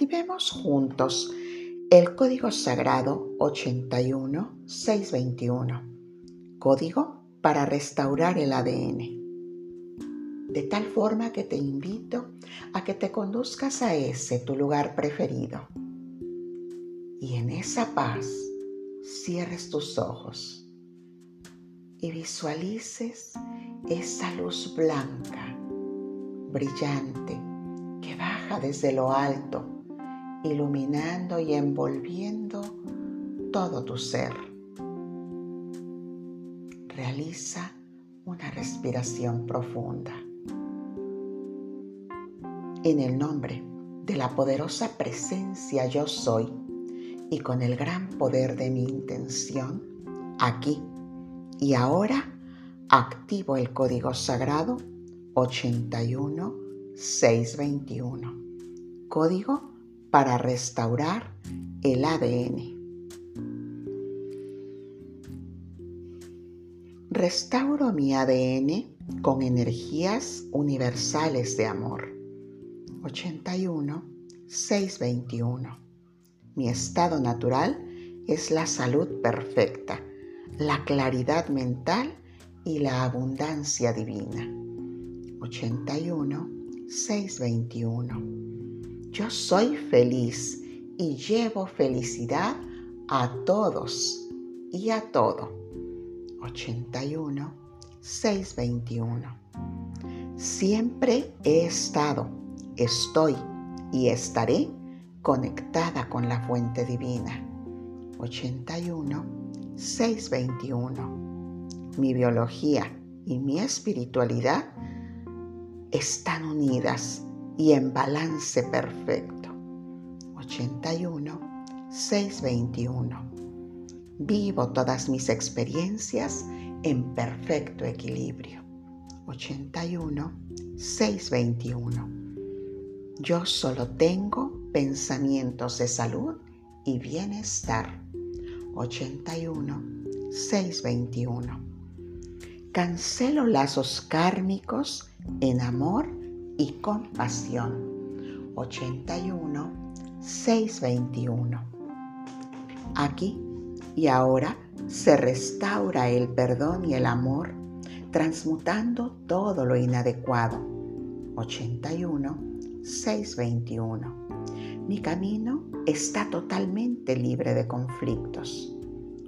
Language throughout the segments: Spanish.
Activemos juntos el código sagrado 81621, código para restaurar el ADN. De tal forma que te invito a que te conduzcas a ese tu lugar preferido. Y en esa paz cierres tus ojos y visualices esa luz blanca, brillante, que baja desde lo alto, iluminando y envolviendo todo tu ser. Realiza una respiración profunda. En el nombre de la poderosa presencia yo soy y con el gran poder de mi intención, aquí y ahora activo el código sagrado 81621. Código para restaurar el ADN. Restauro mi ADN con energías universales de amor. 81 621. Mi estado natural es la salud perfecta la claridad mental y la abundancia divina. 81 621. Yo soy feliz y llevo felicidad a todos y a todo. 81 621. Siempre he estado, estoy y estaré conectada con la fuente divina. 81 621. Mi biología y mi espiritualidad están unidas y en balance perfecto. 81 621. Vivo todas mis experiencias en perfecto equilibrio. 81 621. Yo solo tengo pensamientos de salud y bienestar. 81 621. Cancelo lazos kármicos en amor y compasión. 81 621. Aquí y ahora se restaura el perdón y el amor, transmutando todo lo inadecuado. 81 621. Mi camino está totalmente libre de conflictos.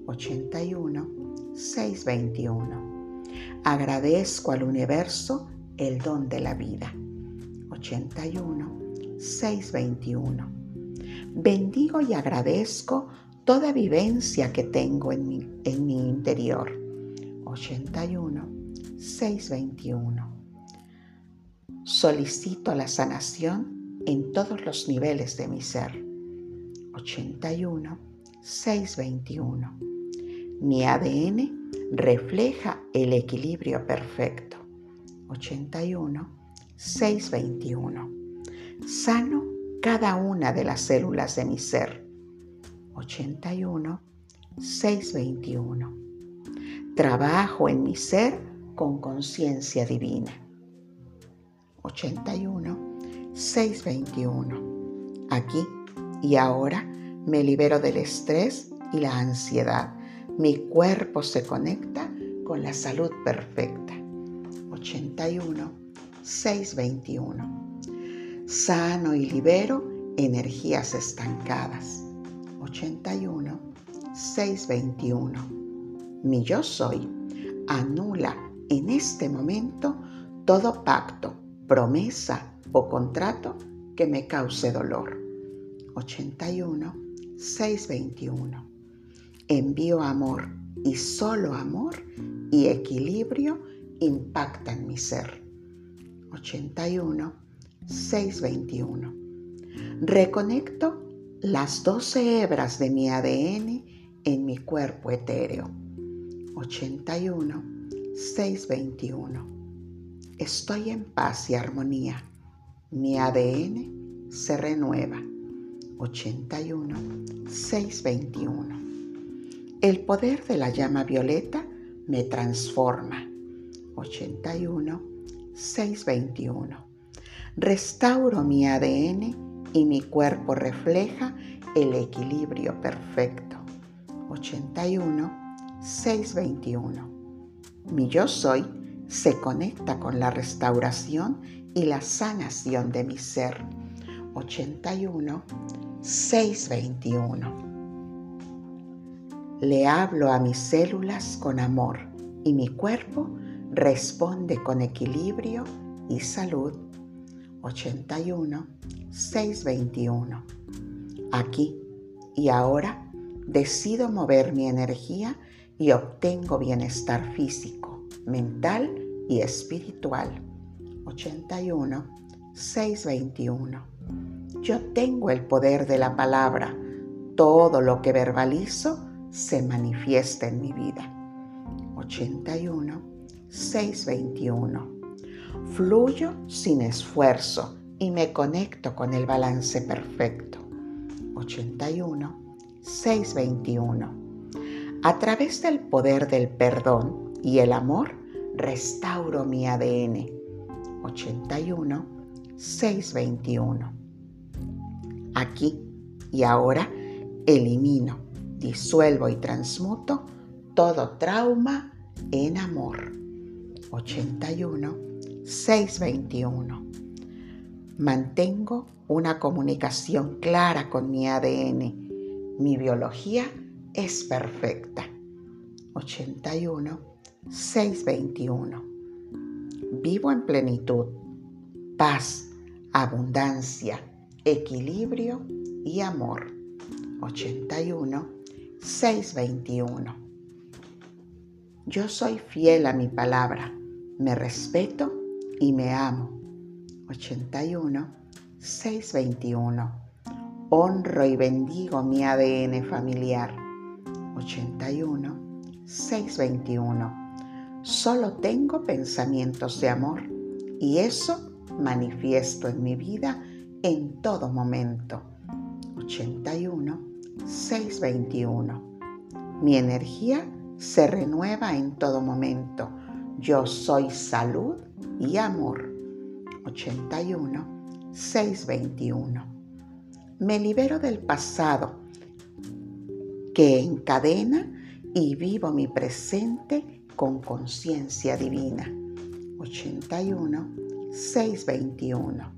81 621. Agradezco al universo el don de la vida. 81 621. Bendigo y agradezco toda vivencia que tengo en mi, en mi interior. 81 621. Solicito la sanación en todos los niveles de mi ser. 81 621. Mi ADN refleja el equilibrio perfecto. 81 621. Sano cada una de las células de mi ser. 81 621. Trabajo en mi ser con conciencia divina. 81 621. Aquí y ahora me libero del estrés y la ansiedad. Mi cuerpo se conecta con la salud perfecta. 81 621. Sano y libero energías estancadas. 81 621. Mi yo soy anula en este momento todo pacto, promesa o contrato que me cause dolor. 81 621. Envío amor y solo amor y equilibrio impactan mi ser. 81 621. Reconecto las 12 hebras de mi ADN en mi cuerpo etéreo. 81 621. Estoy en paz y armonía mi ADN se renueva. 81 621. El poder de la llama violeta me transforma. 81 621. Restauro mi ADN y mi cuerpo refleja el equilibrio perfecto. 81 621. Mi yo soy se conecta con la restauración y la sanación de mi ser. 81 621. Le hablo a mis células con amor y mi cuerpo responde con equilibrio y salud. 81 621. Aquí y ahora decido mover mi energía y obtengo bienestar físico, mental y espiritual. 81 621. Yo tengo el poder de la palabra. Todo lo que verbalizo se manifiesta en mi vida. 81 621. Fluyo sin esfuerzo y me conecto con el balance perfecto. 81 621. A través del poder del perdón y el amor, restauro mi ADN. 81 621. Aquí y ahora elimino, disuelvo y transmuto todo trauma en amor. 81 621. Mantengo una comunicación clara con mi ADN. Mi biología es perfecta. 81 621. Vivo en plenitud, paz, abundancia, equilibrio y amor. 81 621. Yo soy fiel a mi palabra, me respeto y me amo. 81 621. Honro y bendigo mi ADN familiar. 81 621. Solo tengo pensamientos de amor y eso manifiesto en mi vida en todo momento. 81 621. Mi energía se renueva en todo momento. Yo soy salud y amor. 81 621. Me libero del pasado que encadena y vivo mi presente con conciencia divina. 81 621.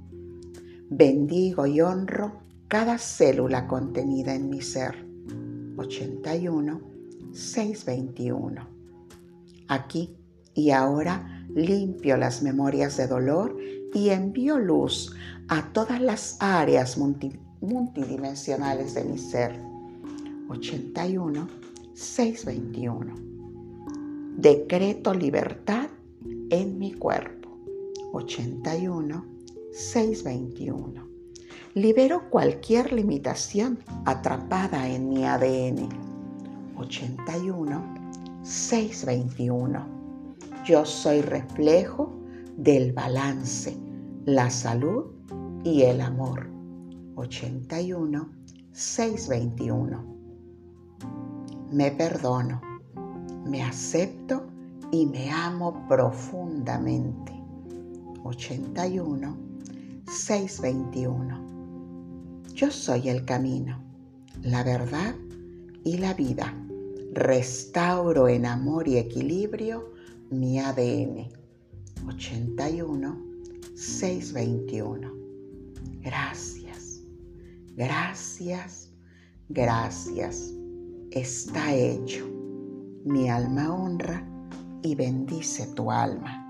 Bendigo y honro cada célula contenida en mi ser. 81 621. Aquí y ahora limpio las memorias de dolor y envío luz a todas las áreas multidimensionales de mi ser. 81 621. Decreto libertad en mi cuerpo. 81 621. Libero cualquier limitación atrapada en mi ADN. 81 621. Yo soy reflejo del balance, la salud y el amor. 81 621. Me perdono, me acepto y me amo profundamente. 81 621. Yo soy el camino, la verdad y la vida. Restauro en amor y equilibrio mi ADN. 81 621. Gracias, gracias, gracias. Está hecho. Mi alma honra y bendice tu alma.